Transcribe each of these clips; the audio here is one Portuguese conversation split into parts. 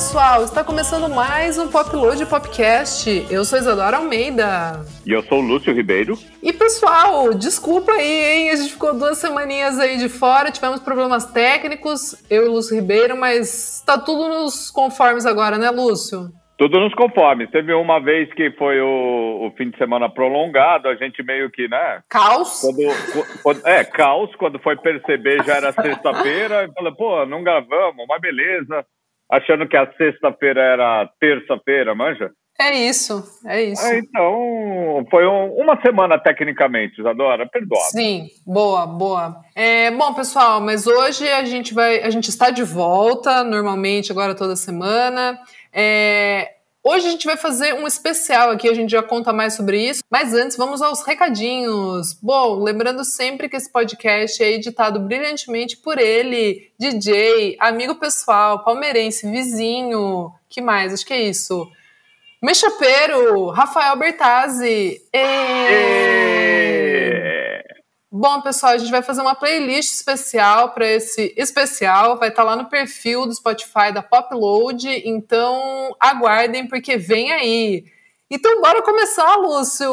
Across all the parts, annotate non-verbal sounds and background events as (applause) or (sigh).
pessoal, está começando mais um Popload Popcast. Eu sou Isadora Almeida. E eu sou o Lúcio Ribeiro. E pessoal, desculpa aí, hein? A gente ficou duas semaninhas aí de fora, tivemos problemas técnicos, eu e o Lúcio Ribeiro, mas está tudo nos conformes agora, né, Lúcio? Tudo nos conformes. Teve uma vez que foi o, o, fim de semana prolongado, a gente meio que, né? Caos? Quando, quando, é, caos. Quando foi perceber, já era sexta-feira. E falei, pô, não gravamos, mas beleza. Achando que a sexta-feira era terça-feira, manja? É isso, é isso. É, então, foi um, uma semana tecnicamente, Isadora, perdoa. Sim, boa, boa. É, bom, pessoal, mas hoje a gente vai, a gente está de volta, normalmente, agora toda semana. É, hoje a gente vai fazer um especial aqui, a gente já conta mais sobre isso. Mas antes, vamos aos recadinhos. Bom, lembrando sempre que esse podcast é editado brilhantemente por ele, DJ, amigo pessoal, palmeirense, vizinho. Que mais? Acho que é isso. Mechapeiro, Rafael Bertazzi. E... Bom, pessoal, a gente vai fazer uma playlist especial para esse especial. Vai estar tá lá no perfil do Spotify da Popload. Então, aguardem, porque vem aí. Então, bora começar, Lúcio!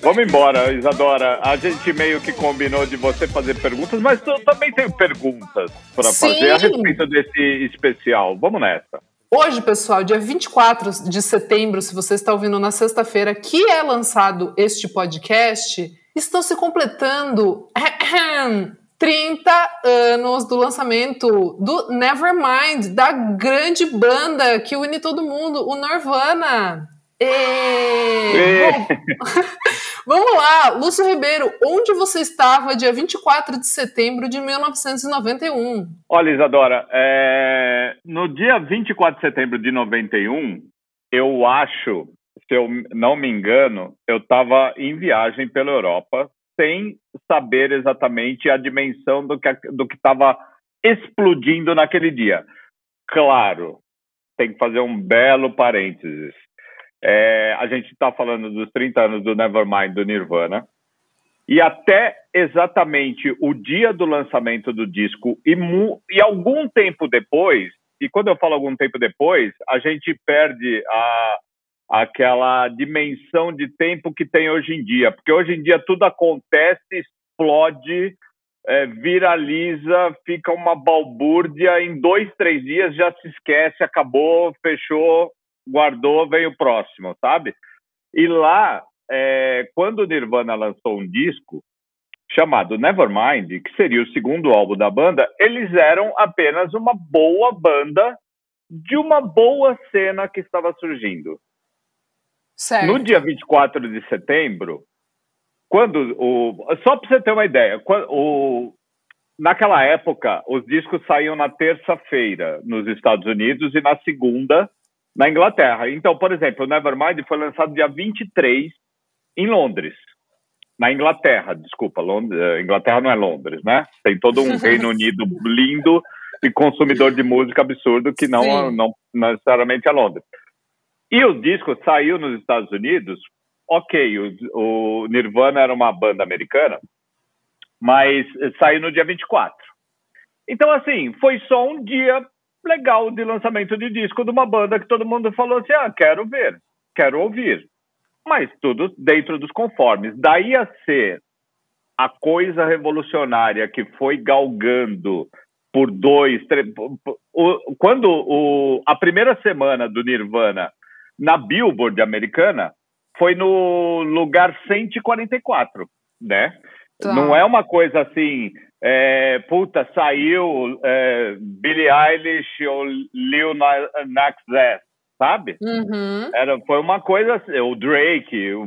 Vamos embora, Isadora. A gente meio que combinou de você fazer perguntas, mas eu também tenho perguntas para fazer a respeito desse especial. Vamos nessa. Hoje, pessoal, dia 24 de setembro, se você está ouvindo na sexta-feira, que é lançado este podcast, estão se completando 30 anos do lançamento do Nevermind, da grande banda que une todo mundo, o Nirvana. E... (laughs) Vamos lá, Lúcio Ribeiro, onde você estava dia 24 de setembro de 1991? Olha, Isadora, é... no dia 24 de setembro de 91, eu acho, se eu não me engano, eu estava em viagem pela Europa sem saber exatamente a dimensão do que do que estava explodindo naquele dia. Claro, tem que fazer um belo parênteses. É, a gente está falando dos 30 anos do Nevermind do Nirvana. E até exatamente o dia do lançamento do disco, e, e algum tempo depois, e quando eu falo algum tempo depois, a gente perde a, aquela dimensão de tempo que tem hoje em dia. Porque hoje em dia tudo acontece, explode, é, viraliza, fica uma balbúrdia, em dois, três dias já se esquece, acabou, fechou, guardou, veio o próximo, sabe? E lá, é, quando o Nirvana lançou um disco chamado Nevermind, que seria o segundo álbum da banda, eles eram apenas uma boa banda de uma boa cena que estava surgindo. Certo. No dia 24 de setembro, quando o. Só para você ter uma ideia, o, naquela época, os discos saíam na terça-feira nos Estados Unidos e na segunda na Inglaterra. Então, por exemplo, o Nevermind foi lançado dia 23 em Londres. Na Inglaterra, desculpa, Londres, eh, Inglaterra não é Londres, né? Tem todo um (laughs) Reino Unido lindo e consumidor de música absurdo que não, não necessariamente é Londres. E o disco saiu nos Estados Unidos, ok, o, o Nirvana era uma banda americana, mas saiu no dia 24. Então, assim, foi só um dia legal de lançamento de disco de uma banda que todo mundo falou assim: ah, quero ver, quero ouvir. Mas tudo dentro dos conformes. Daí a ser a coisa revolucionária que foi galgando por dois, três. O, quando o, a primeira semana do Nirvana na Billboard americana foi no lugar 144, né? Tá. Não é uma coisa assim, é, puta, saiu é, Billie Eilish ou Lil Nas X, sabe? Uhum. Era, foi uma coisa assim, o Drake, o,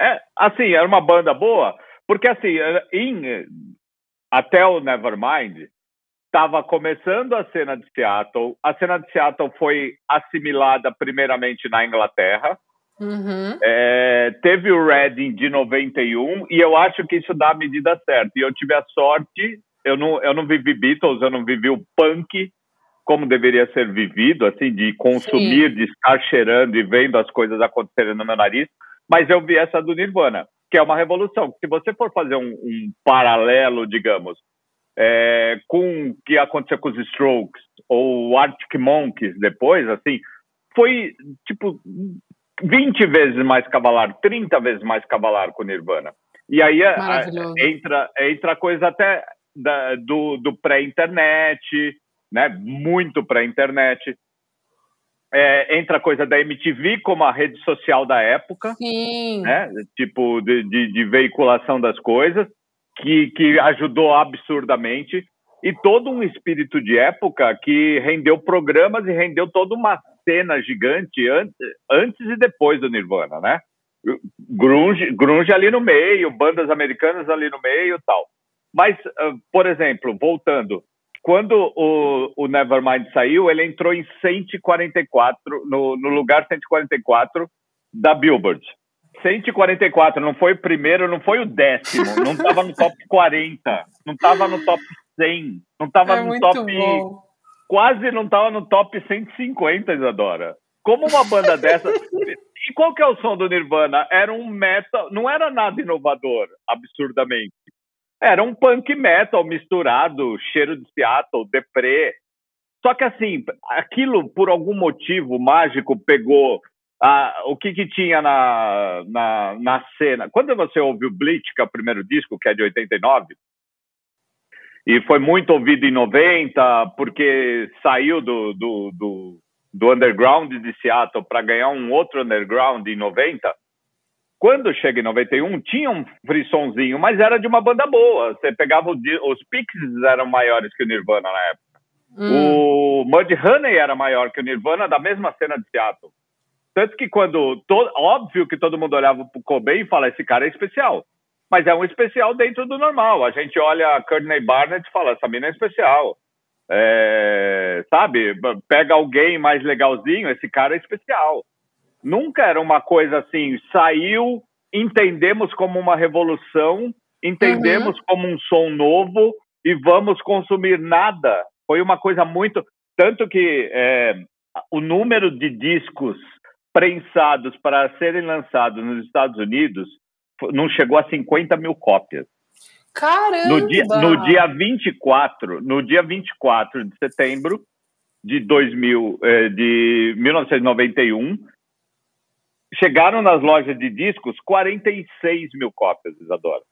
é, assim, era uma banda boa, porque assim, em, até o Nevermind, estava começando a cena de Seattle, a cena de Seattle foi assimilada primeiramente na Inglaterra, Uhum. É, teve o Reading de 91 e eu acho que isso dá a medida certa. E eu tive a sorte, eu não, eu não vivi Beatles, eu não vivi o punk como deveria ser vivido, assim, de consumir, Sim. de estar cheirando e vendo as coisas acontecerem no meu nariz, mas eu vi essa do Nirvana. que é uma revolução. Se você for fazer um, um paralelo, digamos, é, com o que aconteceu com os Strokes ou Arctic Monkeys depois, assim, foi tipo 20 vezes mais cavalar, 30 vezes mais cavalar com Nirvana. E aí a, a, entra, entra a coisa até da, do, do pré-internet, né? Muito pré-internet. É, entra a coisa da MTV como a rede social da época, Sim. né? Tipo de, de, de veiculação das coisas, que, que ajudou absurdamente e todo um espírito de época que rendeu programas e rendeu toda uma cena gigante antes, antes e depois do Nirvana, né? Grunge, grunge ali no meio, bandas americanas ali no meio tal. Mas, uh, por exemplo, voltando, quando o, o Nevermind saiu, ele entrou em 144, no, no lugar 144 da Billboard. 144, não foi o primeiro, não foi o décimo, não estava no top 40, não estava no top 100, não estava é no top. Bom. Quase não estava no top 150, Isadora. Como uma banda (laughs) dessa. e qual que é o som do Nirvana? Era um metal, não era nada inovador, absurdamente. Era um punk metal misturado, cheiro de Seattle, deprê. Só que assim, aquilo por algum motivo mágico pegou ah, o que, que tinha na, na, na cena. Quando você ouve o Bleach, que é o primeiro disco, que é de 89, e foi muito ouvido em 90, porque saiu do, do, do, do underground de Seattle para ganhar um outro underground em 90. Quando chega em 91, tinha um frissonzinho, mas era de uma banda boa. Você pegava o, os Pixies eram maiores que o Nirvana na época. Hum. O Mudhoney era maior que o Nirvana da mesma cena de Seattle. Tanto que quando. To, óbvio que todo mundo olhava pro Cobain e fala: esse cara é especial mas é um especial dentro do normal. A gente olha a Courtney Barnett e fala, essa mina é especial. É, sabe, pega alguém mais legalzinho, esse cara é especial. Nunca era uma coisa assim, saiu, entendemos como uma revolução, entendemos uhum. como um som novo e vamos consumir nada. Foi uma coisa muito. Tanto que é, o número de discos prensados para serem lançados nos Estados Unidos não chegou a 50 mil cópias. Caramba! No dia, no dia 24, no dia 24 de setembro de 2000, eh, de 1991, chegaram nas lojas de discos 46 mil cópias, Isadora.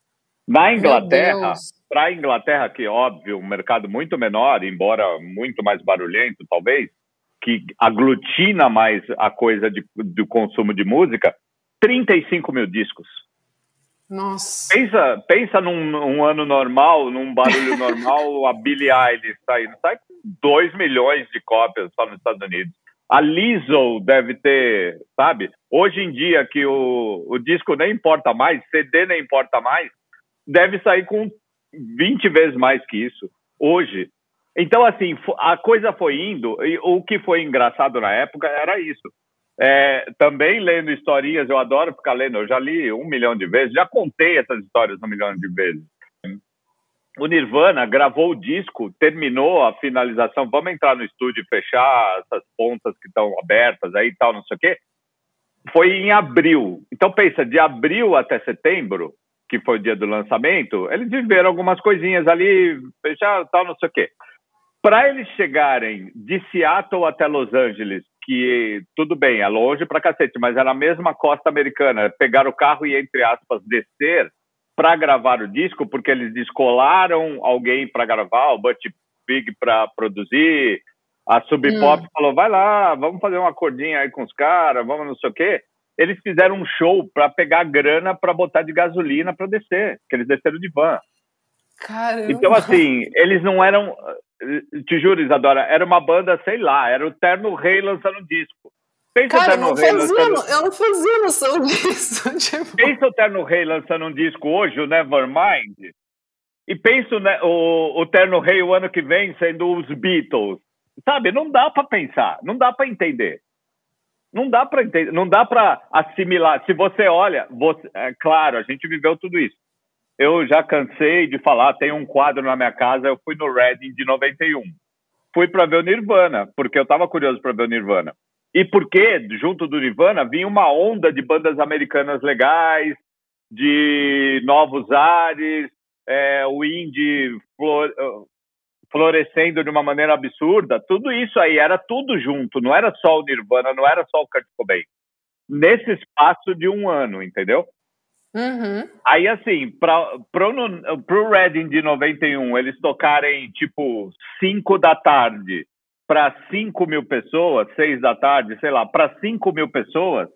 Na Inglaterra, para a Inglaterra, que óbvio, um mercado muito menor, embora muito mais barulhento, talvez, que aglutina mais a coisa de, do consumo de música, 35 mil discos. Nossa. Pensa, pensa num, num ano normal, num barulho (laughs) normal, a Billie Eilish saindo. Sai com 2 milhões de cópias só nos Estados Unidos. A Lizzo deve ter, sabe? Hoje em dia que o, o disco nem importa mais, CD nem importa mais, deve sair com 20 vezes mais que isso. Hoje. Então, assim, a coisa foi indo, e o que foi engraçado na época era isso. É, também lendo historinhas, eu adoro ficar lendo, eu já li um milhão de vezes, já contei essas histórias um milhão de vezes. O Nirvana gravou o disco, terminou a finalização, vamos entrar no estúdio e fechar essas pontas que estão abertas aí e tal, não sei o quê. Foi em abril. Então pensa, de abril até setembro, que foi o dia do lançamento, eles viveram algumas coisinhas ali, fechar tal, não sei o quê. Para eles chegarem de Seattle até Los Angeles que tudo bem, é longe pra cacete, mas é na mesma costa americana. Pegar o carro e, entre aspas, descer para gravar o disco, porque eles descolaram alguém para gravar, o Butch Big para produzir. A Sub Pop hum. falou: vai lá, vamos fazer uma cordinha aí com os caras, vamos não sei o quê. Eles fizeram um show para pegar grana para botar de gasolina para descer, que eles desceram de van. Caramba. Então, assim, eles não eram te juro, Isadora, era uma banda, sei lá, era o Terno Rei lançando um disco. Pensa Cara, Terno Rei fazia, lançando... eu não fazia noção disso. (laughs) Tipo... Pensa o Terno Rei lançando um disco hoje, o Nevermind, e pensa né, o, o Terno Rei o ano que vem sendo os Beatles. Sabe, não dá para pensar, não dá para entender. Não dá para entender, não dá para assimilar. Se você olha, você, é claro, a gente viveu tudo isso eu já cansei de falar, tem um quadro na minha casa, eu fui no Reading de 91. Fui para ver o Nirvana, porque eu estava curioso para ver o Nirvana. E porque, junto do Nirvana, vinha uma onda de bandas americanas legais, de novos ares, é, o indie flor, florescendo de uma maneira absurda, tudo isso aí era tudo junto, não era só o Nirvana, não era só o Kurt Cobain. Nesse espaço de um ano, entendeu? Uhum. Aí, assim, para o Reading de 91, eles tocarem, tipo, 5 da tarde para 5 mil pessoas, 6 da tarde, sei lá, para 5 mil pessoas,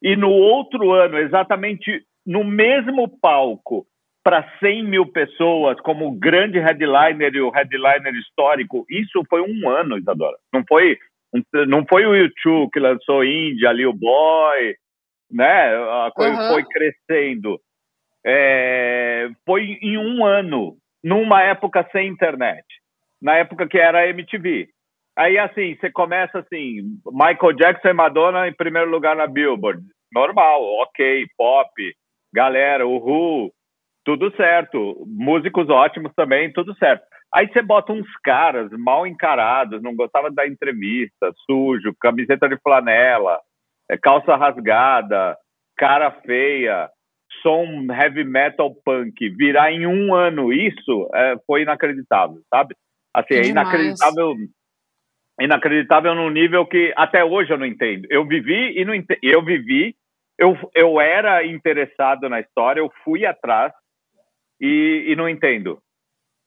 e no outro ano, exatamente no mesmo palco, para 100 mil pessoas, como grande headliner e o headliner histórico, isso foi um ano, Isadora. Não foi, não foi o YouTube que lançou Índia, ali o Boy, né? A coisa uhum. foi crescendo. É, foi em um ano, numa época sem internet, na época que era MTV. Aí, assim, você começa assim, Michael Jackson e Madonna em primeiro lugar na Billboard. Normal, ok, pop, galera, Who, tudo certo. Músicos ótimos também, tudo certo. Aí você bota uns caras mal encarados, não gostava da entrevista, sujo, camiseta de flanela, calça rasgada, cara feia, som heavy metal punk. Virar em um ano isso é, foi inacreditável, sabe? Assim, é inacreditável inacreditável num nível que até hoje eu não entendo. Eu vivi e não ent... eu vivi, eu, eu era interessado na história, eu fui atrás e, e não entendo,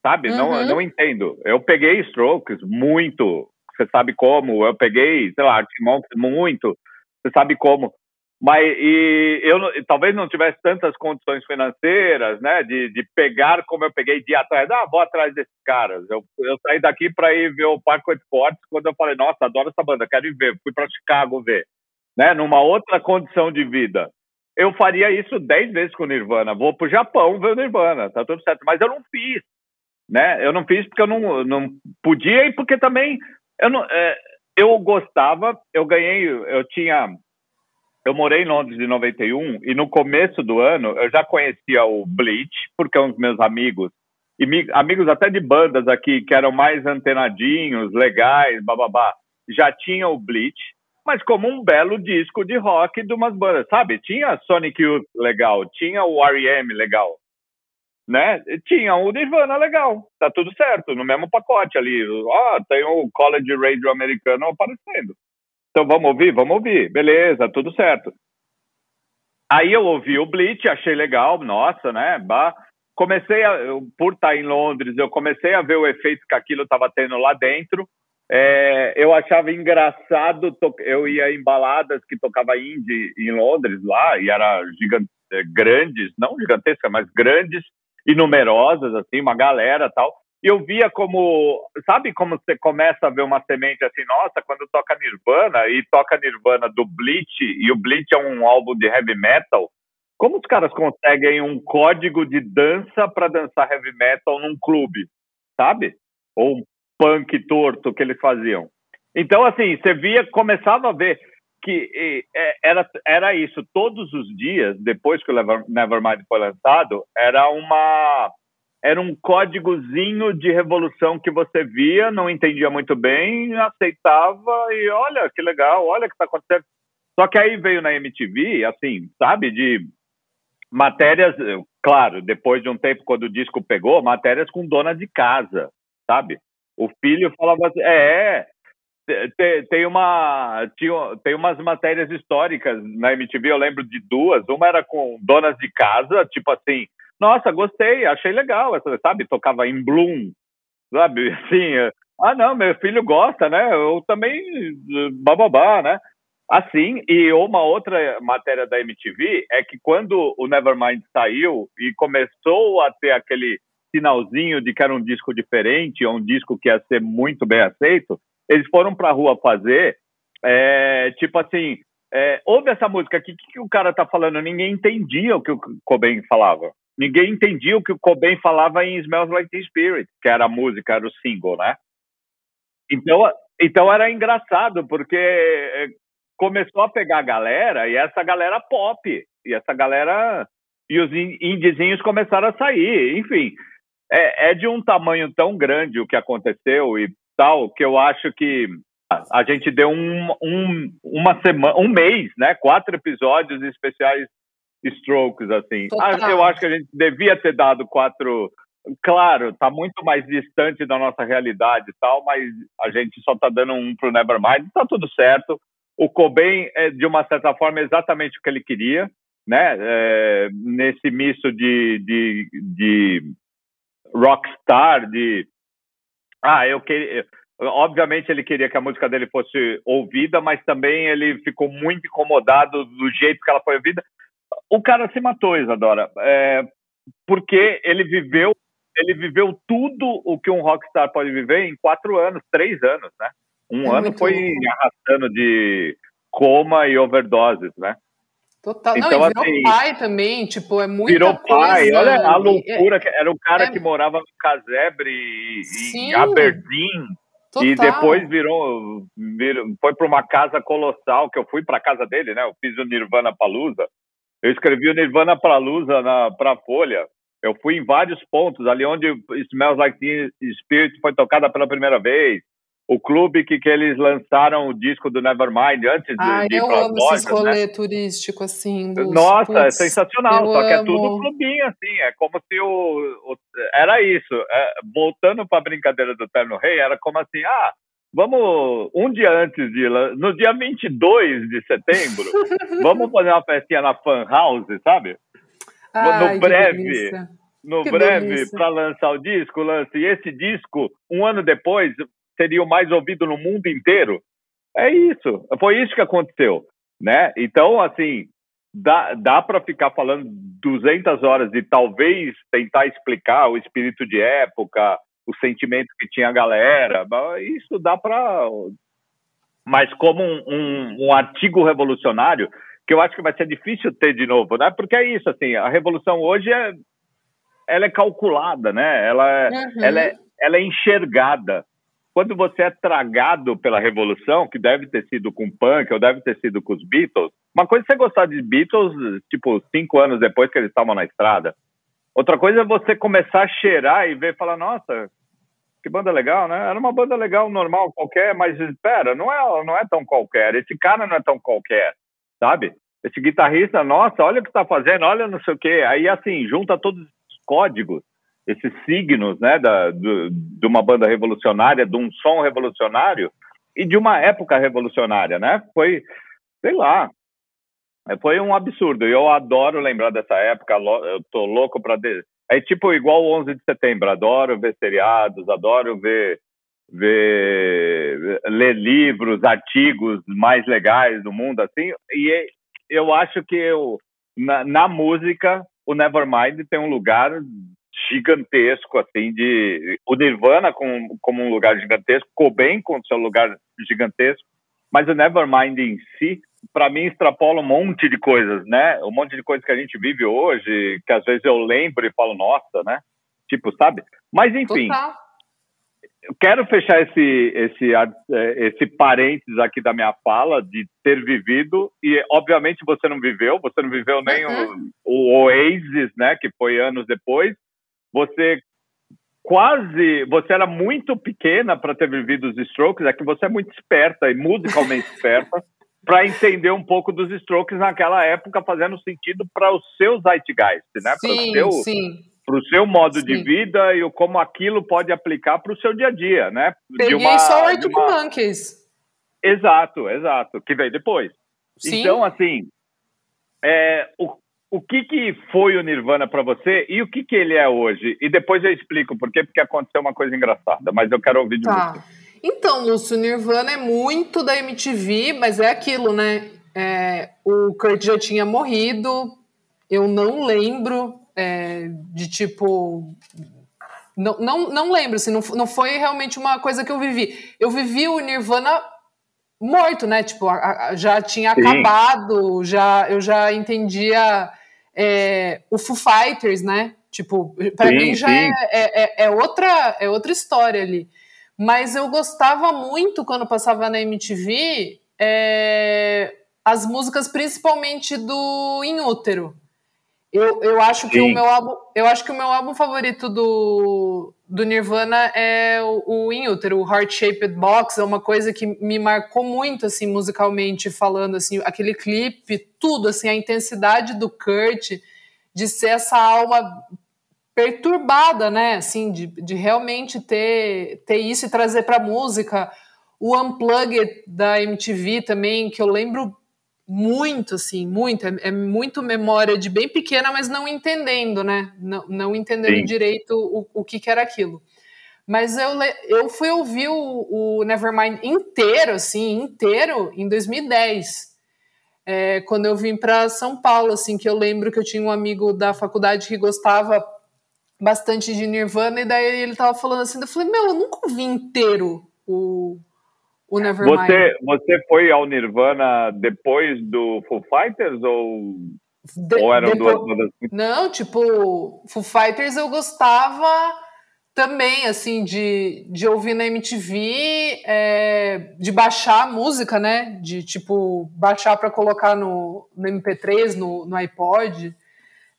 sabe? Uhum. Não, não entendo. Eu peguei Strokes muito, você sabe como. Eu peguei, sei lá, Arctic muito, você sabe como. Mas e eu talvez não tivesse tantas condições financeiras, né, de, de pegar como eu peguei de atrás. Ah, vou atrás desses caras. Eu, eu saí daqui para ir ver o Parque Fortes quando eu falei, nossa, adoro essa banda, quero ir ver. Fui para Chicago ver, né, numa outra condição de vida. Eu faria isso dez vezes com o Nirvana. Vou para o Japão ver o Nirvana, tá tudo certo. Mas eu não fiz, né? Eu não fiz porque eu não, não podia e porque também eu não. É, eu gostava, eu ganhei, eu tinha eu morei em Londres em 91 e no começo do ano eu já conhecia o Bleach, porque um dos meus amigos, e mi, amigos até de bandas aqui que eram mais antenadinhos, legais, bababá, já tinha o Bleach, mas como um belo disco de rock de umas bandas, sabe? Tinha Sonic Youth legal, tinha o R.E.M. legal, né? Tinha o Nirvana legal, tá tudo certo, no mesmo pacote ali. Ó, oh, tem o College Radio americano aparecendo. Então vamos ouvir? Vamos ouvir. Beleza, tudo certo. Aí eu ouvi o Bleach, achei legal, nossa, né? Bah. Comecei a, por estar em Londres, eu comecei a ver o efeito que aquilo estava tendo lá dentro. É, eu achava engraçado, eu ia em baladas que tocava indie em Londres lá, e era gigante, é, grandes, não gigantescas, mas grandes e numerosas, assim, uma galera tal eu via como, sabe como você começa a ver uma semente assim, nossa, quando toca Nirvana e toca Nirvana do Bleach, e o Bleach é um álbum de heavy metal, como os caras conseguem um código de dança para dançar heavy metal num clube, sabe? Ou um punk torto que eles faziam. Então, assim, você via, começava a ver que é, era, era isso. Todos os dias, depois que o Nevermind foi lançado, era uma era um códigozinho de revolução que você via, não entendia muito bem, aceitava e olha que legal, olha o que está acontecendo. Só que aí veio na MTV, assim, sabe, de matérias, claro, depois de um tempo, quando o disco pegou, matérias com dona de casa, sabe? O filho falava assim, é, tem, tem uma tinha, tem umas matérias históricas na MTV, eu lembro de duas, uma era com donas de casa, tipo assim, nossa, gostei, achei legal, sabe? Tocava em Bloom, sabe? (laughs) Assim, ah, não, meu filho gosta, né? Eu também, bababá, né? Assim, e uma outra matéria da MTV é que quando o Nevermind saiu e começou a ter aquele sinalzinho de que era um disco diferente, um disco que ia ser muito bem aceito, eles foram para a rua fazer, é, tipo assim, é, ouve essa música aqui, o que, que o cara tá falando? Ninguém entendia o que o Cobain falava ninguém entendia o que o Cobain falava em Smells Like Teen Spirit, que era a música, era o single, né? Então, então era engraçado, porque eh, começou a pegar a galera, e essa galera pop, e essa galera... E os indizinhos começaram a sair, enfim. É, é de um tamanho tão grande o que aconteceu e tal, que eu acho que a gente deu um, um, uma semana, um mês, né? Quatro episódios especiais Strokes, assim. Total. Eu acho que a gente devia ter dado quatro. Claro, está muito mais distante da nossa realidade e tal, mas a gente só está dando um pro Nevermind, está tudo certo. O Cobain é, de uma certa forma, exatamente o que ele queria, né? É, nesse misto de, de, de rockstar, de ah, eu queria. Obviamente ele queria que a música dele fosse ouvida, mas também ele ficou muito incomodado do jeito que ela foi ouvida. O cara se matou, Isadora, é, porque ele viveu, ele viveu tudo o que um rockstar pode viver em quatro anos, três anos, né? Um é ano foi arrastando de coma e overdoses, né? Total. Então, Não, virou assim, pai também, tipo, é muito Virou pai, olha a loucura, que era um cara é, que morava no casebre, em Aberdeen, Total. e depois virou, virou foi para uma casa colossal, que eu fui para a casa dele, né, eu fiz o Nirvana Palusa, eu escrevi o Nirvana Palusa para a Folha, eu fui em vários pontos, ali onde Smells Like Teen Spirit foi tocada pela primeira vez, o clube que, que eles lançaram o disco do Nevermind antes Ai, de, ir para as lojas, esse rolê né? turístico, assim. Dos, Nossa, é putz, é sensacional, só que é tudo clubinho, assim, é como se o... o era isso, é, voltando para a brincadeira do Terno Rei, era como assim, ah, vamos, um dia antes de... no dia 22 de setembro, (laughs) vamos fazer uma festinha na Fan House, sabe? Ai, no breve no que breve para lançar o disco, lance esse disco um ano depois seria o mais ouvido no mundo inteiro. É isso, foi isso que aconteceu, né? Então, assim, dá, dá para ficar falando 200 horas e talvez tentar explicar o espírito de época, o sentimento que tinha a galera, isso dá para... Mas como um, um, um artigo revolucionário, que eu acho que vai ser difícil ter de novo, né? Porque é isso, assim, a revolução hoje é, ela é calculada, né? Ela, é, uhum. ela, é, ela é enxergada quando você é tragado pela revolução, que deve ter sido com punk ou deve ter sido com os Beatles, uma coisa é você gostar de Beatles, tipo, cinco anos depois que eles estavam na estrada. Outra coisa é você começar a cheirar e ver e falar, nossa, que banda legal, né? Era uma banda legal, normal, qualquer, mas espera, não é, não é tão qualquer. Esse cara não é tão qualquer, sabe? Esse guitarrista, nossa, olha o que tá fazendo, olha não sei o quê. Aí, assim, junta todos os códigos esses signos né, da, do, de uma banda revolucionária, de um som revolucionário e de uma época revolucionária, né? Foi, sei lá, foi um absurdo. Eu adoro lembrar dessa época, eu tô louco para... É tipo igual o 11 de setembro, adoro ver seriados, adoro ver, ver ler livros, artigos mais legais do mundo, assim, e eu acho que eu, na, na música, o Nevermind tem um lugar gigantesco, assim, de o Nirvana com, como um lugar gigantesco, Cobain com seu lugar gigantesco, mas o Nevermind em si, para mim, extrapola um monte de coisas, né? Um monte de coisas que a gente vive hoje, que às vezes eu lembro e falo, nossa, né? Tipo, sabe? Mas, enfim, eu quero fechar esse, esse, é, esse parênteses aqui da minha fala de ter vivido, e obviamente você não viveu, você não viveu nem uhum. o, o Oasis, né, que foi anos depois, você quase, você era muito pequena para ter vivido os Strokes, é que você é muito esperta e musicalmente esperta (laughs) para entender um pouco dos Strokes naquela época, fazendo sentido para os seus zeitgeist, né? Sim, seu, sim. Para o seu modo sim. de vida e como aquilo pode aplicar para o seu dia a dia, né? Peguei uma, só o Arctic uma... Monkeys. Exato, exato, que veio depois. Sim. Então, assim, é, o, o que, que foi o Nirvana para você e o que, que ele é hoje? E depois eu explico por quê, porque aconteceu uma coisa engraçada, mas eu quero ouvir de tá. você. Então, Lúcio, Nirvana é muito da MTV, mas é aquilo, né? É, o Kurt já tinha morrido, eu não lembro é, de tipo. Não, não, não lembro, assim, não, não foi realmente uma coisa que eu vivi. Eu vivi o Nirvana morto, né? Tipo, a, a, já tinha Sim. acabado, já, eu já entendia é, o Foo Fighters, né? Tipo, para mim já é, é, é, é, outra, é outra história ali. Mas eu gostava muito quando passava na MTV é, as músicas, principalmente do Inútero. Eu, eu acho que o meu álbum, eu acho que o meu álbum favorito do, do Nirvana é o, o In o Heart Shaped Box, é uma coisa que me marcou muito assim musicalmente falando assim, aquele clipe, tudo assim, a intensidade do Kurt de ser essa alma perturbada, né, assim, de, de realmente ter ter isso e trazer para música. O Unplugged da MTV também, que eu lembro muito, assim, muito. É, é, muito memória de bem pequena, mas não entendendo, né? Não, não entendendo Sim. direito o, o que, que era aquilo. Mas eu, eu fui ouvir o, o Nevermind inteiro, assim, inteiro, em 2010. É, quando eu vim para São Paulo, assim, que eu lembro que eu tinha um amigo da faculdade que gostava bastante de Nirvana, e daí ele tava falando assim, eu falei, meu, eu nunca ouvi inteiro o, o Nevermind. Você, você foi ao Nirvana depois do Foo Fighters ou, de, ou eram depois, duas bandas? Não, tipo, Foo Fighters eu gostava também, assim, de, de ouvir na MTV, é, de baixar a música, né? De, tipo, baixar para colocar no, no MP3, no, no iPod.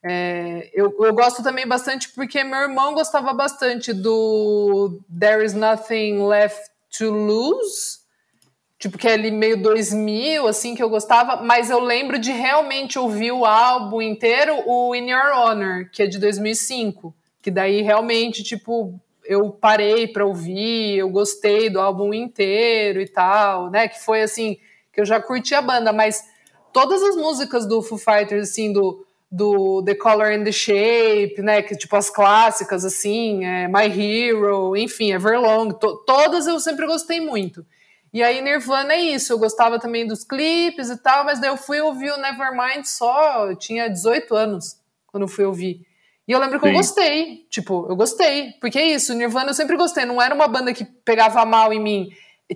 É, eu, eu gosto também bastante porque meu irmão gostava bastante do There Is Nothing Left to Lose, tipo que é ali meio 2000, assim, que eu gostava, mas eu lembro de realmente ouvir o álbum inteiro, o In Your Honor, que é de 2005, que daí realmente, tipo, eu parei para ouvir, eu gostei do álbum inteiro e tal, né, que foi assim, que eu já curti a banda, mas todas as músicas do Foo Fighters, assim, do do The Color and the Shape, né, que tipo as clássicas assim, é, My Hero, enfim, Everlong, to, todas eu sempre gostei muito. E aí Nirvana é isso, eu gostava também dos clipes e tal, mas daí eu fui ouvir o Nevermind só, eu tinha 18 anos quando eu fui ouvir. E eu lembro que Sim. eu gostei, tipo, eu gostei, porque é isso, Nirvana eu sempre gostei, não era uma banda que pegava mal em mim,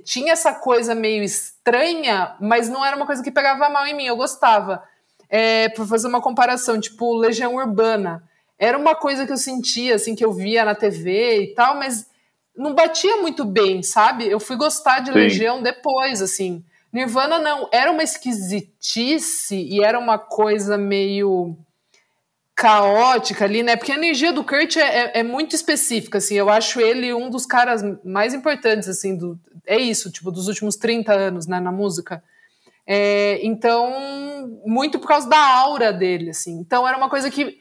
tinha essa coisa meio estranha, mas não era uma coisa que pegava mal em mim, eu gostava é, para fazer uma comparação, tipo Legião Urbana. Era uma coisa que eu sentia, assim, que eu via na TV e tal, mas não batia muito bem, sabe? Eu fui gostar de Sim. Legião depois, assim. Nirvana não, era uma esquisitice e era uma coisa meio caótica ali, né? Porque a energia do Kurt é, é, é, muito específica, assim. Eu acho ele um dos caras mais importantes, assim, do, é isso, tipo, dos últimos 30 anos, né, na música. É, então, muito por causa da aura dele, assim. Então, era uma coisa que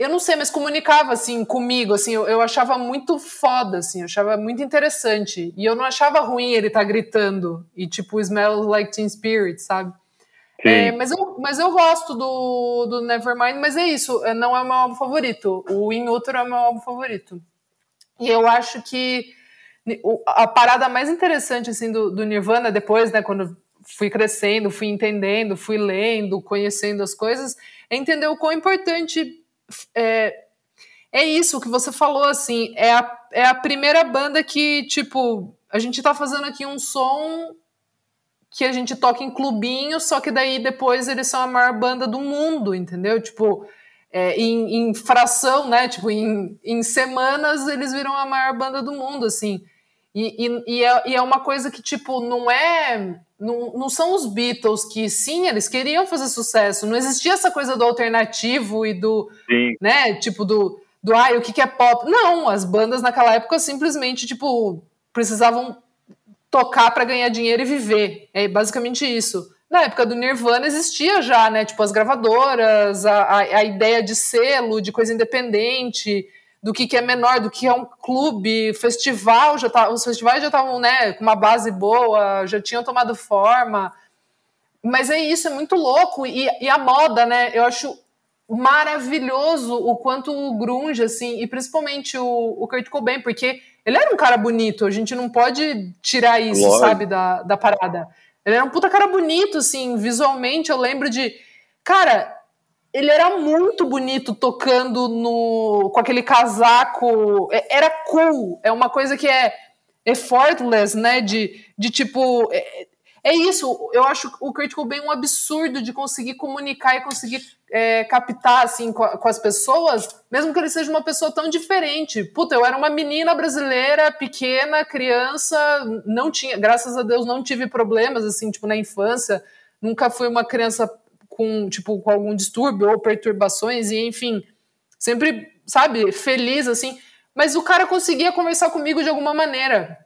eu não sei, mas comunicava assim comigo, assim, eu, eu achava muito foda, assim, eu achava muito interessante. E eu não achava ruim ele estar tá gritando e tipo Smells Like Teen Spirit, sabe? É, mas, eu, mas eu gosto do, do Nevermind, mas é isso, é, não é o meu álbum favorito. O In Utero é o meu álbum favorito. E eu acho que a parada mais interessante assim do, do Nirvana depois, né, quando fui crescendo, fui entendendo, fui lendo, conhecendo as coisas, é entender o quão importante é, é isso que você falou, assim, é a, é a primeira banda que, tipo, a gente tá fazendo aqui um som que a gente toca em clubinho, só que daí depois eles são a maior banda do mundo, entendeu? Tipo, é, em, em, fração, né? Tipo, em, em semanas eles viram a maior banda do mundo, assim. E, e, e, é, e, é, uma coisa que, tipo, não é. Não, não são os Beatles que, sim, eles queriam fazer sucesso. Não existia essa coisa do alternativo e do. Sim. né? Tipo, do. Do ai, o que, que é pop? Não, as bandas naquela época simplesmente, tipo, precisavam tocar para ganhar dinheiro e viver. É basicamente isso. Na época do Nirvana existia já, né? Tipo, as gravadoras, a, a, a ideia de selo, de coisa independente do que, que é menor, do que é um clube, festival, já tá, os festivais já estavam né, com uma base boa, já tinham tomado forma. Mas é isso, é muito louco. E, e a moda, né? Eu acho maravilhoso o quanto o grunge, assim, e principalmente o, o Kurt Cobain, porque ele era um cara bonito, a gente não pode tirar isso, Lógico. sabe, da, da parada. Ele era um puta cara bonito, assim, visualmente, eu lembro de... Cara, ele era muito bonito tocando no com aquele casaco. É, era cool. É uma coisa que é effortless, né? De, de tipo. É, é isso. Eu acho o Kurt Cobain um absurdo de conseguir comunicar e conseguir é, captar assim com, com, as pessoas, mesmo que ele seja uma pessoa tão diferente. Puta, eu era uma menina brasileira, pequena, criança, não tinha, graças a Deus, não tive problemas assim, tipo na infância. Nunca fui uma criança com, tipo, com algum distúrbio ou perturbações, e enfim, sempre, sabe, feliz, assim. Mas o cara conseguia conversar comigo de alguma maneira.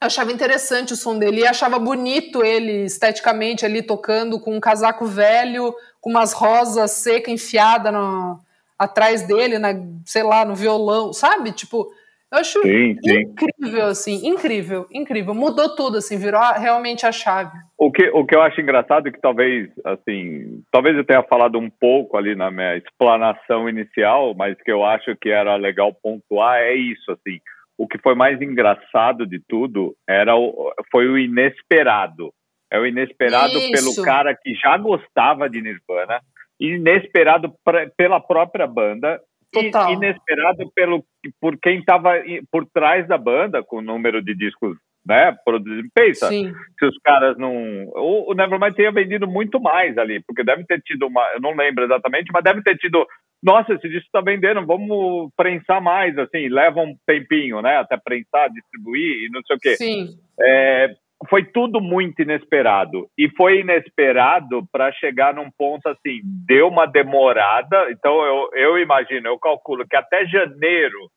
Eu achava interessante o som dele achava bonito ele esteticamente ali tocando com um casaco velho, com umas rosas secas enfiadas no, atrás dele, na, sei lá, no violão, sabe? Tipo, eu acho sim, sim. incrível, assim, incrível, incrível. Mudou tudo, assim, virou realmente a chave. O que, o que eu acho engraçado é que talvez, assim, talvez eu tenha falado um pouco ali na minha explanação inicial, mas que eu acho que era legal pontuar é isso, assim. O que foi mais engraçado de tudo era o, foi o inesperado. É o inesperado isso. pelo cara que já gostava de Nirvana, inesperado pra, pela própria banda Total. inesperado pelo, por quem estava por trás da banda, com o número de discos né, produzidos. Pensa, Sim. se os caras não. O, o Nevermind tenha vendido muito mais ali, porque deve ter tido uma. Eu não lembro exatamente, mas deve ter tido. Nossa, esse disco está vendendo, vamos prensar mais, assim, leva um tempinho, né, até prensar, distribuir e não sei o quê. Sim. É, foi tudo muito inesperado. E foi inesperado para chegar num ponto assim, deu uma demorada. Então eu, eu imagino, eu calculo que até janeiro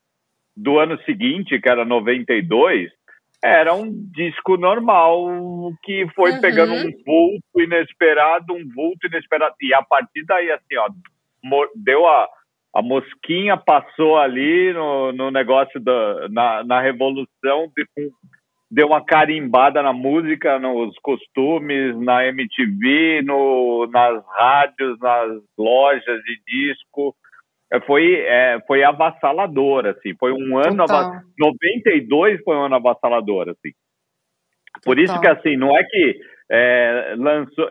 do ano seguinte, que era 92, era um disco normal que foi uhum. pegando um vulto inesperado, um vulto inesperado. E a partir daí, assim, ó, deu a, a mosquinha, passou ali no, no negócio da, na, na revolução de, deu uma carimbada na música, nos costumes, na MTV, no, nas rádios, nas lojas de disco. É, foi, é, foi avassalador, assim. Foi um ano... Total. 92 foi um ano avassalador, assim. Por Total. isso que, assim, não é que é, lançou...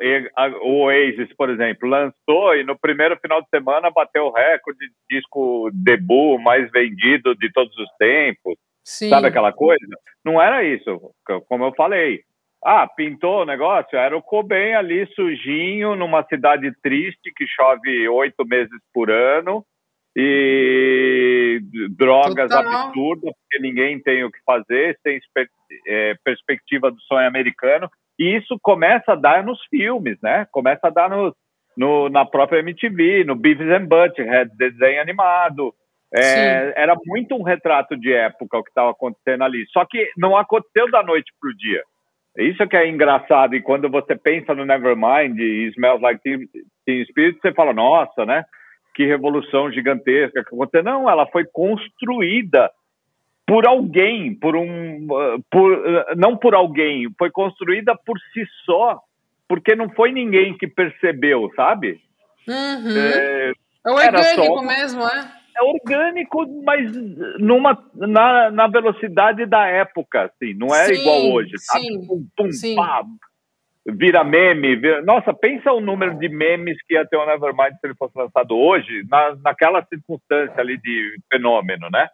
O Oasis, por exemplo, lançou e no primeiro final de semana bateu o recorde de disco debut mais vendido de todos os tempos. Sim. Sabe aquela coisa? Não era isso, como eu falei. Ah, pintou o negócio? Era o Coben ali sujinho, numa cidade triste que chove oito meses por ano e drogas Total. absurdas, porque ninguém tem o que fazer, sem é, perspectiva do sonho americano. E isso começa a dar nos filmes, né? Começa a dar no, no na própria MTV, no Beavis and Butthead, desenho animado. É, era muito um retrato de época o que estava acontecendo ali. Só que não aconteceu da noite para o dia. Isso que é engraçado. E quando você pensa no Nevermind e Smells Like Teen, Teen Spirit, você fala, nossa, né? Que revolução gigantesca que aconteceu. Não, ela foi construída por alguém, por um, por, não por alguém, foi construída por si só, porque não foi ninguém que percebeu, sabe? Uhum. É, é orgânico só... mesmo, é? É orgânico, mas numa, na, na velocidade da época, assim, não é sim, igual hoje, sabe? Sim, pum, pum, sim. Pá, vira meme. Vira... Nossa, pensa o número de memes que ia ter o Nevermind se ele fosse lançado hoje, na, naquela circunstância ali de fenômeno, né?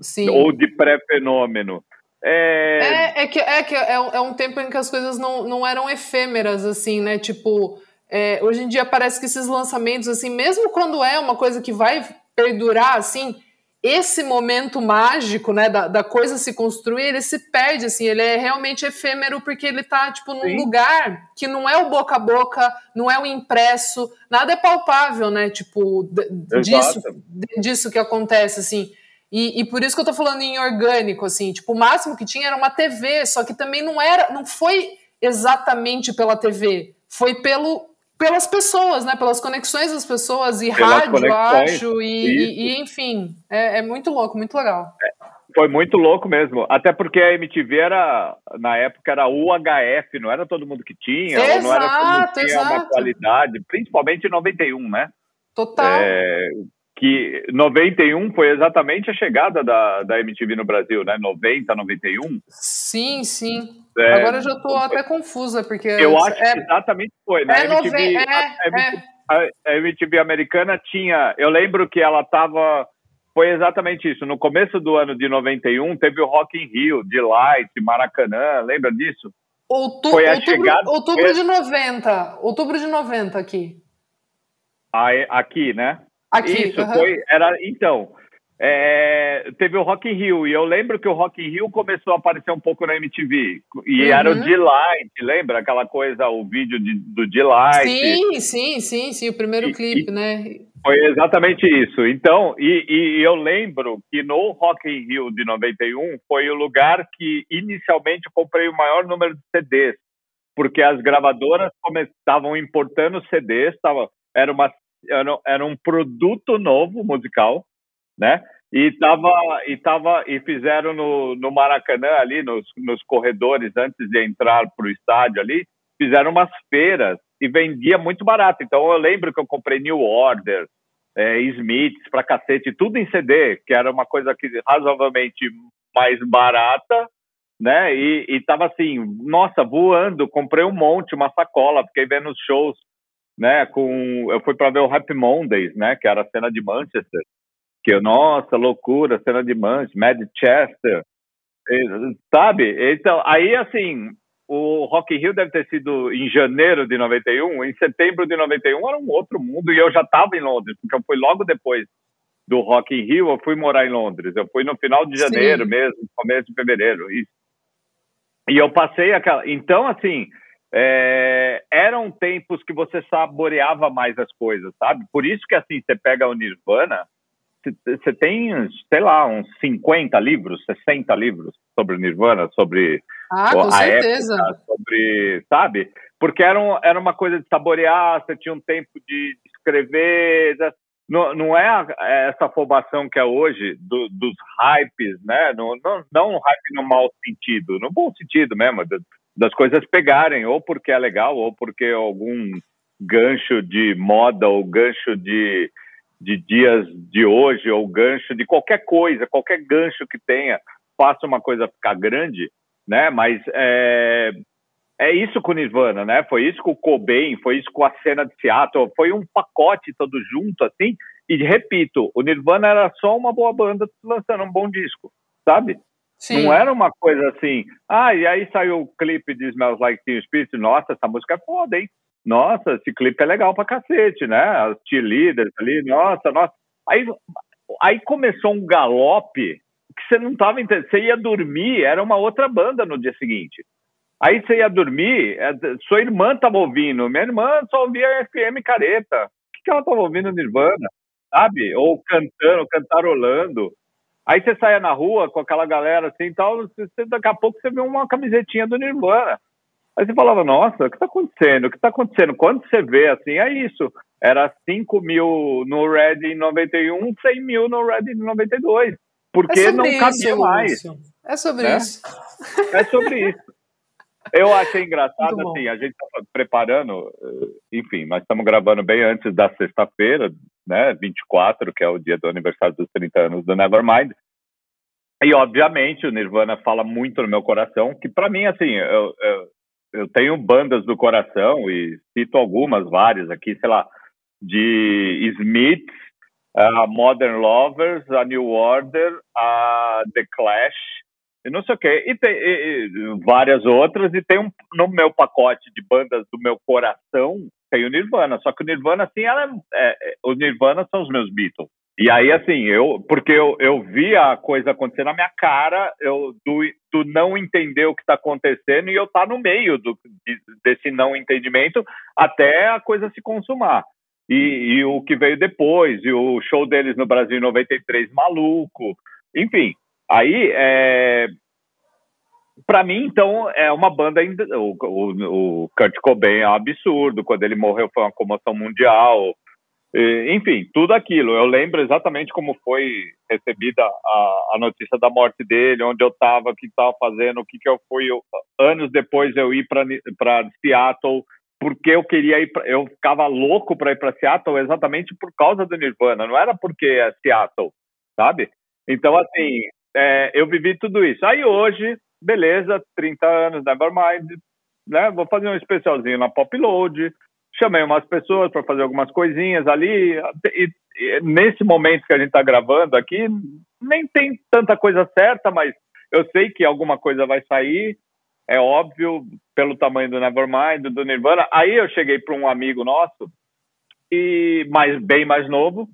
Sim. Ou de pré-fenômeno. É... É, é, que, é, que é, é um tempo em que as coisas não, não eram efêmeras, assim, né? Tipo, é, hoje em dia parece que esses lançamentos, assim, mesmo quando é uma coisa que vai perdurar, assim, esse momento mágico, né, da, da, coisa se construir, ele se perde, assim, ele é realmente efêmero porque ele tá, tipo, num Sim. lugar que não é o boca a boca, não é o impresso, nada é palpável, né, tipo, disso, disso que acontece, assim. E, e, por isso que eu tô falando em orgânico, assim, tipo, o máximo que tinha era uma TV, só que também não era, não foi exatamente pela TV, foi pelo pelas pessoas, né? Pelas conexões das pessoas e pelas rádio, acho, e, e, e, enfim, é, é, muito louco, muito legal. É, foi muito louco mesmo, até porque a MTV era, na época, era UHF, não era todo mundo que tinha, exato, não era todo mundo que tinha exato. uma qualidade, principalmente em 91, né? Total. É, que 91 foi exatamente a chegada da, da MTV no Brasil, né? 90, 91. Sim, sim. É, Agora eu já estou até confusa, porque. Eu acho é, que exatamente foi, né? É, a, MTV, é, a, MTV, é. a MTV americana tinha. Eu lembro que ela estava. Foi exatamente isso. No começo do ano de 91, teve o Rock in Rio, Delight, Maracanã, lembra disso? Outu foi a outubro, chegada... outubro de 90. Outubro de 90 aqui. Aqui, né? Aqui. Isso, foi. Era, então, é, teve o Rock in Rio, e eu lembro que o Rock in Rio começou a aparecer um pouco na MTV, e uhum. era o Delight, lembra? Aquela coisa, o vídeo de, do Delight. Sim, sim, sim, sim, o primeiro e, clipe, e, né? Foi exatamente isso. Então, e, e, eu lembro que no Rock in Rio de 91 foi o lugar que inicialmente comprei o maior número de CDs, porque as gravadoras estavam importando CDs, tava, era, uma, era, era um produto novo musical, né? E tava e tava e fizeram no, no Maracanã ali nos, nos corredores antes de entrar para o estádio ali, fizeram umas feiras e vendia muito barato. Então eu lembro que eu comprei New Order, é, Smiths para cacete, tudo em CD, que era uma coisa que razoavelmente mais barata, né? E, e tava assim, nossa, voando, comprei um monte, uma sacola, fiquei vendo os shows, né? Com eu fui para ver o Happy Mondays, né? Que era a cena de Manchester que nossa, loucura, cena de Manchester, Manchester, sabe? Então, aí assim, o Rock in Rio deve ter sido em janeiro de 91, em setembro de 91 era um outro mundo e eu já estava em Londres, porque eu fui logo depois do Rock in Rio, eu fui morar em Londres. Eu fui no final de janeiro Sim. mesmo, começo de fevereiro. E, e eu passei aquela. Então, assim, é, eram tempos que você saboreava mais as coisas, sabe? Por isso que, assim, você pega o Nirvana, você tem, sei lá, uns 50 livros, 60 livros sobre Nirvana, sobre ah, a certeza. época, sobre, sabe? Porque era, um, era uma coisa de saborear, você tinha um tempo de escrever, não, não é a, é essa afobação que é hoje do, dos hypes, né? Não, não, não um hype no mau sentido, no bom sentido mesmo, das coisas pegarem, ou porque é legal, ou porque algum gancho de moda, ou gancho de de dias de hoje ou gancho de qualquer coisa, qualquer gancho que tenha, faça uma coisa ficar grande, né? Mas é, é isso com o Nirvana, né? Foi isso com o Cobain, foi isso com a cena de Seattle, foi um pacote todo junto, assim. E repito, o Nirvana era só uma boa banda lançando um bom disco, sabe? Sim. Não era uma coisa assim, ah, e aí saiu o clipe de Smells Like Teen Spirit, nossa, essa música é foda, hein? nossa, esse clipe é legal pra cacete, né? As cheerleaders ali, nossa, nossa. Aí, aí começou um galope que você não tava entendendo. Você ia dormir, era uma outra banda no dia seguinte. Aí você ia dormir, é, sua irmã tava ouvindo, minha irmã só ouvia FM careta. O que, que ela tava ouvindo Nirvana? Sabe? Ou cantando, cantarolando. Aí você saia na rua com aquela galera assim e tal, você, daqui a pouco você vê uma camisetinha do Nirvana. Aí você falava, nossa, o que está acontecendo? O que está acontecendo? Quando você vê assim, é isso. Era 5 mil no Red em 91, 100 mil no Red em 92. Porque é não cabia isso, mais. É sobre né? isso. É sobre isso. Eu achei engraçado, assim, a gente está preparando, enfim, nós estamos gravando bem antes da sexta-feira, né, 24, que é o dia do aniversário dos 30 anos do Nevermind. E, obviamente, o Nirvana fala muito no meu coração, que para mim, assim, eu, eu, eu tenho bandas do coração e cito algumas, várias aqui, sei lá, de Smith, a Modern Lovers, a New Order, a The Clash, e não sei o quê, e tem e, e, várias outras, e tem um, no meu pacote de bandas do meu coração, tem o Nirvana, só que o Nirvana, assim, ela é, é, o Nirvana são os meus Beatles. E aí, assim, eu, porque eu, eu vi a coisa acontecer na minha cara, eu, do, do não entender o que está acontecendo e eu tá no meio do, desse não entendimento até a coisa se consumar. E, e, o que veio depois, e o show deles no Brasil em 93, maluco, enfim. Aí, é, para mim, então, é uma banda. O, o, o Kurt Cobain é um absurdo. Quando ele morreu, foi uma comoção mundial enfim, tudo aquilo. Eu lembro exatamente como foi recebida a, a notícia da morte dele, onde eu estava, o que estava fazendo, o que, que eu fui. Eu, anos depois eu ir para Seattle, porque eu queria ir. Pra, eu ficava louco para ir para Seattle exatamente por causa do Nirvana, não era porque é Seattle, sabe? Então, assim, é, eu vivi tudo isso. Aí hoje, beleza, 30 anos, Nevermind, né? Vou fazer um especialzinho na Pop Load chamei umas pessoas para fazer algumas coisinhas ali. E, e, nesse momento que a gente está gravando aqui, nem tem tanta coisa certa, mas eu sei que alguma coisa vai sair. É óbvio, pelo tamanho do Nevermind, do Nirvana. Aí eu cheguei para um amigo nosso, e mais bem mais novo,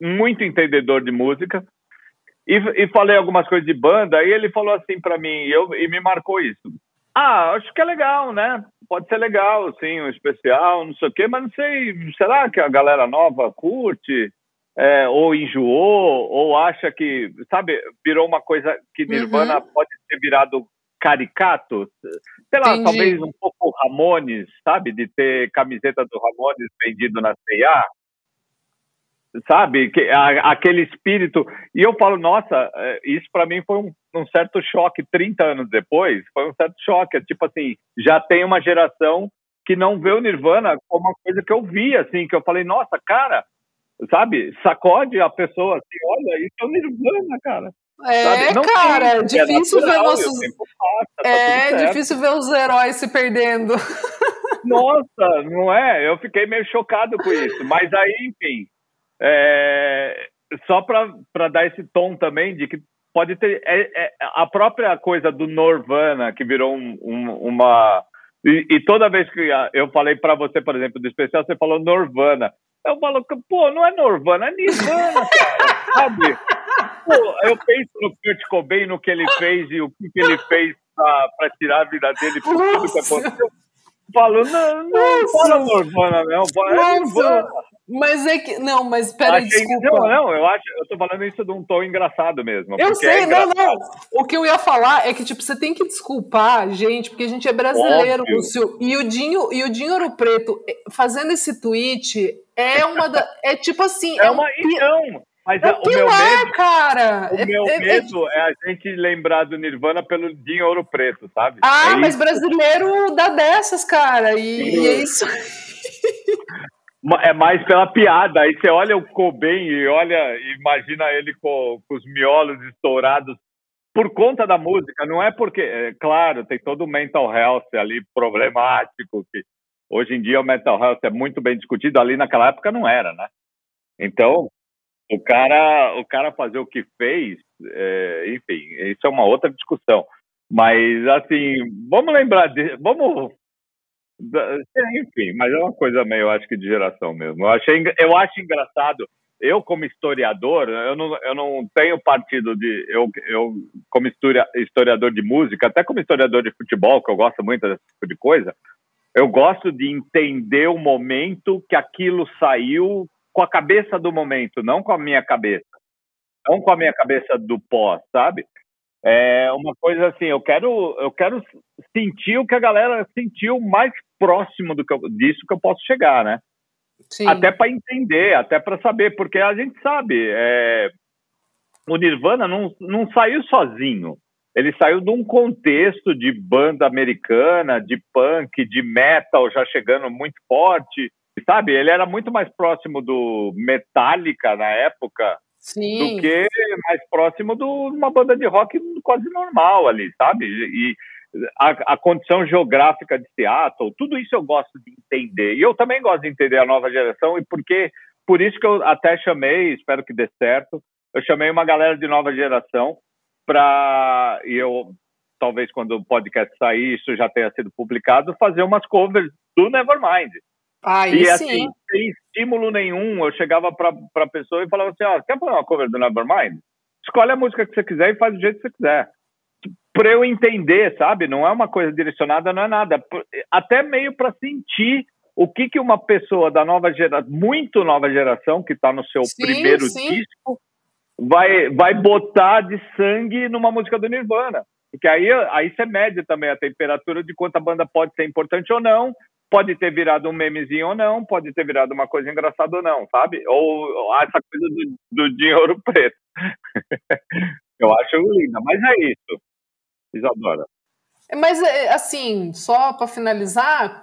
muito entendedor de música, e, e falei algumas coisas de banda, e ele falou assim para mim, e, eu, e me marcou isso. Ah, acho que é legal, né? Pode ser legal, sim, um especial, não sei o quê, mas não sei, será que a galera nova curte? É, ou enjoou, ou acha que, sabe, virou uma coisa que Nirvana uhum. pode ter virado caricato, sei lá, Entendi. talvez um pouco Ramones, sabe, de ter camiseta do Ramones vendido na C&A, sabe? Que, a, aquele espírito. E eu falo, nossa, é, isso para mim foi um, um, certo choque. 30 anos depois, foi um certo choque. É tipo assim, já tem uma geração que não vê o Nirvana como uma coisa que eu vi, assim, que eu falei, nossa, cara, sabe? Sacode a pessoa assim, olha, isso é o Nirvana, cara. É, cara, é difícil natural, ver nossos. Passa, tá é difícil ver os heróis se perdendo. Nossa, não é? Eu fiquei meio chocado com isso. Mas aí, enfim, é, só para dar esse tom também de que pode ter é, é, a própria coisa do Norvana que virou um, um, uma e, e, toda vez que eu falei para você, por exemplo, do especial, você falou Norvana. Eu falo, pô, não é Norvana, é Nirvana, sabe? Pô, eu penso no Kurt Cobain, no que ele fez e o que, que ele fez para tirar a vida dele por tudo que aconteceu. Falo, não, não Nossa. fala Norvana, não, é Nirvana. Mas é que. Não, mas peraí, desculpa. Não, não, eu acho. Eu tô falando isso de um tom engraçado mesmo. Eu sei, é não, não. O que eu ia falar é que, tipo, você tem que desculpar a gente, porque a gente é brasileiro, Óbvio. Lúcio. E o Dinho, e o Dinho Ouro Preto eh, fazendo esse tweet é uma da. É tipo assim. É, é uma. Um, então, mas é o meu medo, cara. O meu é, é medo é, é, a gente lembrar do Nirvana pelo Dinho Ouro Preto, sabe? Ah, mas brasileiro dá dessas, cara. E, e é isso. É mais pela piada. Aí você olha o Cobain e olha, imagina ele com, com, os miolos estourados por conta da música. Não é porque, é, claro, tem todo o mental health ali problemático que hoje em dia o mental health é muito bem discutido. Ali naquela época não era, né? Então o cara, o cara fazer o que fez, é, enfim, isso é uma outra discussão. Mas assim, vamos lembrar de, vamos enfim, mas é uma coisa meio, acho que de geração mesmo. Eu, achei, eu acho engraçado. Eu, como historiador, eu não, eu não tenho partido de. Eu, eu como historiador de música, até como historiador de futebol, que eu gosto muito desse tipo de coisa, eu gosto de entender o momento que aquilo saiu com a cabeça do momento, não com a minha cabeça. Não com a minha cabeça do pós, sabe? É uma coisa assim, eu quero, eu quero sentir o que a galera sentiu mais próximo do que eu, disso que eu posso chegar, né? Sim. Até para entender, até para saber, porque a gente sabe, é, o Nirvana não, não saiu sozinho. Ele saiu de um contexto de banda americana, de punk, de metal já chegando muito forte, sabe? Ele era muito mais próximo do Metallica na época Sim. do que mais próximo de uma banda de rock quase normal ali, sabe? E a, a, condição geográfica de Seattle, tudo isso eu gosto de entender. E eu também gosto de entender a nova geração, e porque por isso que eu até chamei, espero que dê certo, eu chamei uma galera de nova geração para, e eu, talvez quando o podcast sair, isso já tenha sido publicado, fazer umas covers do Nevermind. Aí e assim, sim. sem estímulo nenhum, eu chegava para a pessoa e falava assim: ó, quer fazer uma cover do Nevermind? Escolhe a música que você quiser e faz do jeito que você quiser para eu entender, sabe? Não é uma coisa direcionada, não é nada. Até meio para sentir o que, que uma pessoa da nova geração, muito nova geração, que está no seu sim, primeiro sim. disco, vai, vai botar de sangue numa música do Nirvana. Porque aí, aí você mede também a temperatura de quanto a banda pode ser importante ou não, pode ter virado um memezinho ou não, pode ter virado uma coisa engraçada ou não, sabe? Ou, ou essa coisa do, do dinheiro preto. (laughs) Eu acho linda, mas é isso. Isadora. Mas, é, assim, só para finalizar,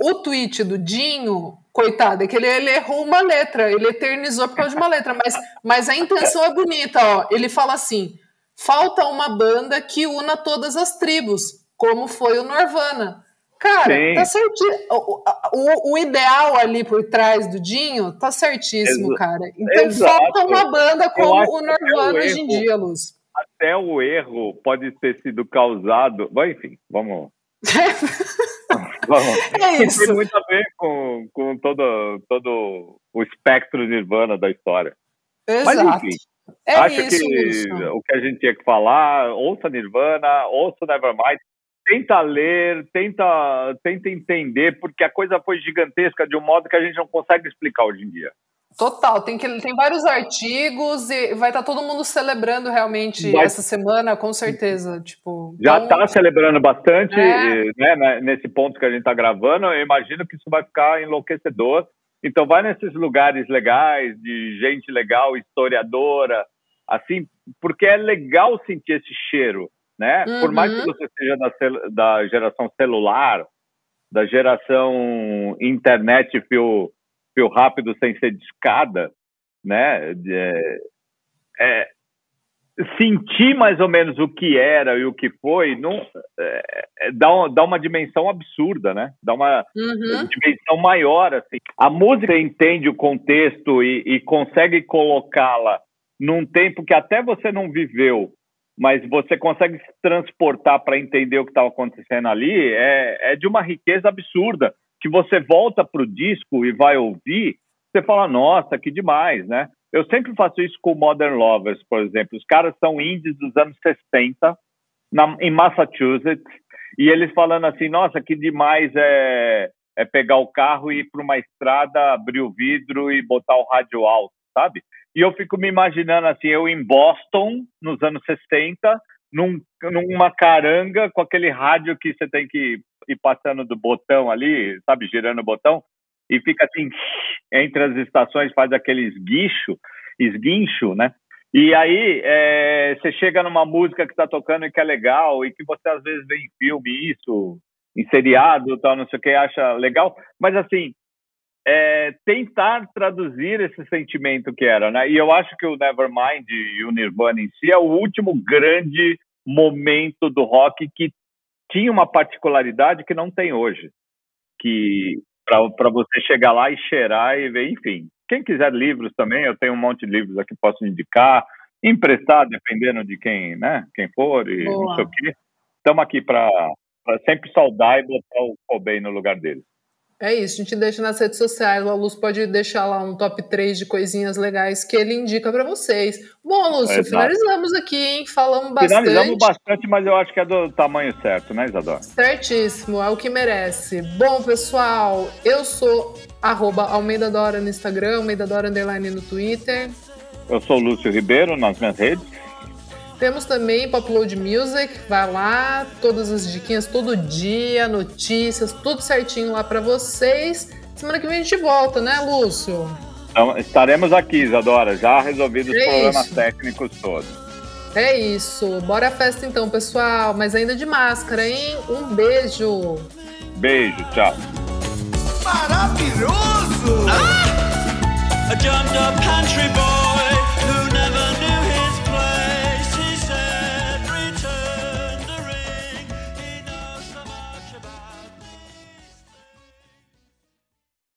o tweet do Dinho, coitado, é que ele, ele, errou uma letra, ele eternizou por causa de uma letra, mas, mas a intenção é bonita, ó. Ele fala assim: falta uma banda que una todas as tribos, como foi o Nirvana. Cara, Sim. tá certinho. O, o, o, ideal ali por trás do Dinho tá certíssimo, Exa cara. Então Exato. falta uma banda como o Nirvana hoje em dia, Luz até o erro pode ter sido causado. Bom, enfim, vamos. (laughs) vamos. É isso. Tem muito a ver com, com todo, todo o espectro nirvana da história. Exato. Mas enfim, é acho isso, que isso. o que a gente tinha que falar, ouça Nirvana, ouça Nevermind, tenta ler, tenta, tenta entender, porque a coisa foi gigantesca de um modo que a gente não consegue explicar hoje em dia. Total, tem, que, tem vários artigos e vai estar tá todo mundo celebrando realmente vai, essa semana, com certeza. Tipo, já está então, celebrando bastante, é. né, né, nesse ponto que a gente está gravando. Eu imagino que isso vai ficar enlouquecedor. Então, vai nesses lugares legais, de gente legal, historiadora, assim, porque é legal sentir esse cheiro, né? Uhum. Por mais que uhum. você seja da, da geração celular, da geração internet fio fio rápido sem ser discada, né? É, é, sentir mais ou menos o que era e o que foi, não, é, é dá, uma, dá uma dimensão absurda, né? Dá uma uhum. dimensão maior, assim. A música entende o contexto e, e consegue colocá-la num tempo que até você não viveu, mas você consegue se transportar para entender o que estava acontecendo ali, é, é de uma riqueza absurda que você volta para o disco e vai ouvir, você fala, nossa, que demais, né? Eu sempre faço isso com Modern Lovers, por exemplo. Os caras são indies dos anos 60, na, em Massachusetts, e eles falando assim, nossa, que demais é, é pegar o carro e ir para uma estrada, abrir o vidro e botar o rádio alto, sabe? E eu fico me imaginando assim, eu em Boston, nos anos 60, num, numa caranga com aquele rádio que você tem que ir passando do botão ali, sabe, girando o botão, e fica assim, (sniffs) entre as estações, faz aquele esguicho, esguincho, né? E aí é, você chega numa música que está tocando e que é legal, e que você às vezes vê em filme isso, em seriado, tal, não sei o que, acha legal, mas assim, é, tentar traduzir esse sentimento que era, né? E eu acho que o Nevermind e o Nirvana em si é o último grande momento do rock que tinha uma particularidade que não tem hoje, que para você chegar lá e cheirar e ver, enfim. Quem quiser livros também, eu tenho um monte de livros aqui posso indicar, emprestar dependendo de quem, né, quem for e Boa. não sei o quê. Estamos aqui para sempre saudar e botar o Cobain no lugar dele. É isso, a gente deixa nas redes sociais. O Lúcio pode deixar lá um top 3 de coisinhas legais que ele indica para vocês. Bom, Lúcio, é, finalizamos aqui, hein? Falamos bastante. Finalizamos bastante, mas eu acho que é do tamanho certo, né, Isadora? Certíssimo, é o que merece. Bom, pessoal, eu sou arroba Almeida Dora no Instagram, Almeida Dora Underline no Twitter. Eu sou Lúcio Ribeiro nas minhas redes. Temos também Popload Music, vai lá, todas as diquinhas todo dia, notícias, tudo certinho lá para vocês. Semana que vem a gente volta, né, Lúcio? Então, estaremos aqui, Isadora, já resolvidos é os problemas isso. técnicos todos. É isso. Bora a festa então, pessoal. Mas ainda de máscara, hein? Um beijo. Beijo, tchau. Maravilhoso! Ah! A pantry boy.